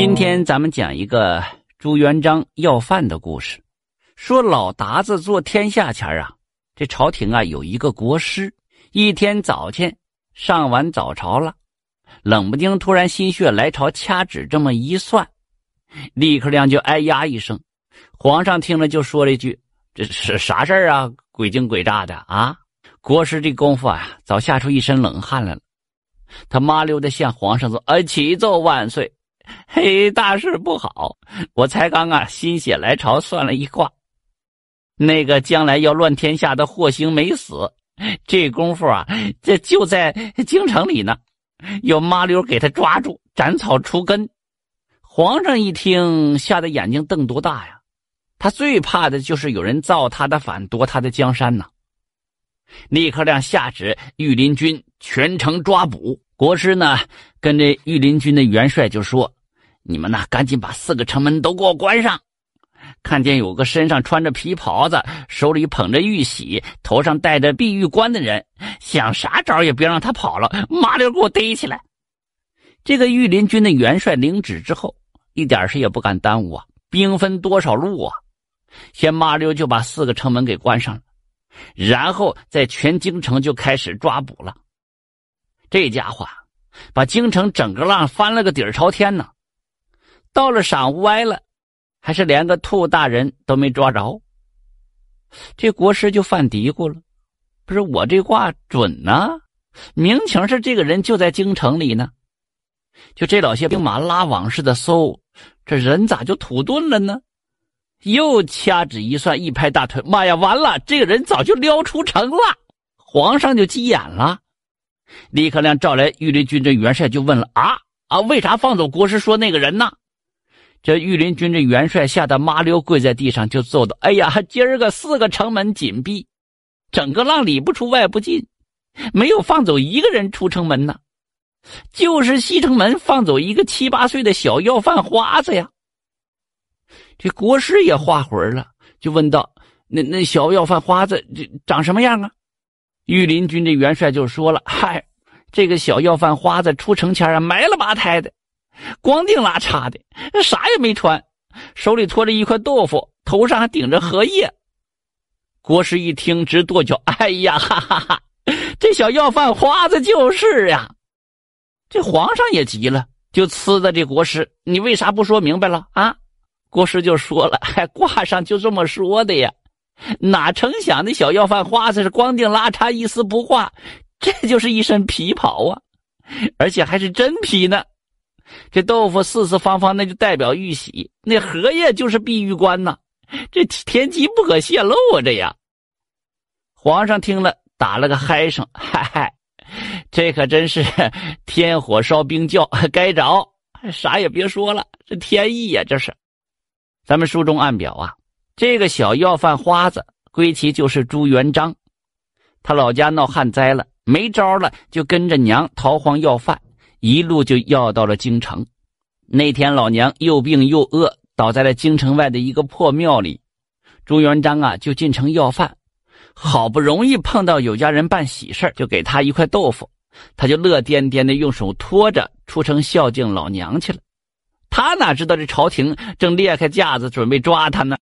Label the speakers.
Speaker 1: 今天咱们讲一个朱元璋要饭的故事。说老达子做天下前啊，这朝廷啊有一个国师，一天早晨上完早朝了，冷不丁突然心血来潮，掐指这么一算，立刻亮就哎呀一声。皇上听了就说了一句：“这是啥事儿啊？鬼精鬼诈的啊！”国师这功夫啊，早吓出一身冷汗来了。他麻溜的向皇上说：“呃，启奏万岁，嘿，大事不好！我才刚啊心血来潮算了一卦。”那个将来要乱天下的霍星没死，这功夫啊，这就在京城里呢，有麻溜给他抓住，斩草除根。皇上一听，吓得眼睛瞪多大呀！他最怕的就是有人造他的反，夺他的江山呐。立刻让下旨御林军全城抓捕。国师呢，跟这御林军的元帅就说：“你们呢，赶紧把四个城门都给我关上。”看见有个身上穿着皮袍子、手里捧着玉玺、头上戴着碧玉冠的人，想啥招也别让他跑了，麻溜给我逮起来！这个御林军的元帅领旨之后，一点事也不敢耽误啊，兵分多少路啊，先麻溜就把四个城门给关上了，然后在全京城就开始抓捕了。这家伙把京城整个浪翻了个底儿朝天呢，到了晌午歪了。还是连个兔大人都没抓着，这国师就犯嘀咕了：“不是我这卦准呢？明情是这个人就在京城里呢。就这老些兵马拉网似的搜，这人咋就土遁了呢？”又掐指一算，一拍大腿：“妈呀，完了！这个人早就撩出城了！”皇上就急眼了，立刻让召来御林军这元帅就问了：“啊啊，为啥放走国师说那个人呢？”这御林军这元帅吓得麻溜跪在地上，就奏道：“哎呀，今儿个四个城门紧闭，整个浪里不出外不进，没有放走一个人出城门呢，就是西城门放走一个七八岁的小要饭花子呀。”这国师也画魂了，就问道：“那那小要饭花子这长什么样啊？”御林军这元帅就说了：“嗨，这个小要饭花子出城前啊，埋了八胎的。”光腚拉碴的，啥也没穿，手里托着一块豆腐，头上还顶着荷叶。国师一听直跺脚：“哎呀，哈哈哈！这小要饭花子就是呀！”这皇上也急了，就呲的这国师：“你为啥不说明白了啊？”国师就说了：“还挂上就这么说的呀，哪成想那小要饭花子是光腚拉碴，一丝不挂，这就是一身皮袍啊，而且还是真皮呢。”这豆腐四四方方，那就代表玉玺；那荷叶就是碧玉冠呐。这天机不可泄露啊！这样，皇上听了打了个嗨声：“嗨嗨，这可真是天火烧冰窖，该着，啥也别说了，这天意呀！这是。”咱们书中暗表啊，这个小要饭花子归其就是朱元璋，他老家闹旱灾了，没招了，就跟着娘逃荒要饭。一路就要到了京城，那天老娘又病又饿，倒在了京城外的一个破庙里。朱元璋啊，就进城要饭，好不容易碰到有家人办喜事就给他一块豆腐，他就乐颠颠的用手托着出城孝敬老娘去了。他哪知道这朝廷正裂开架子准备抓他呢？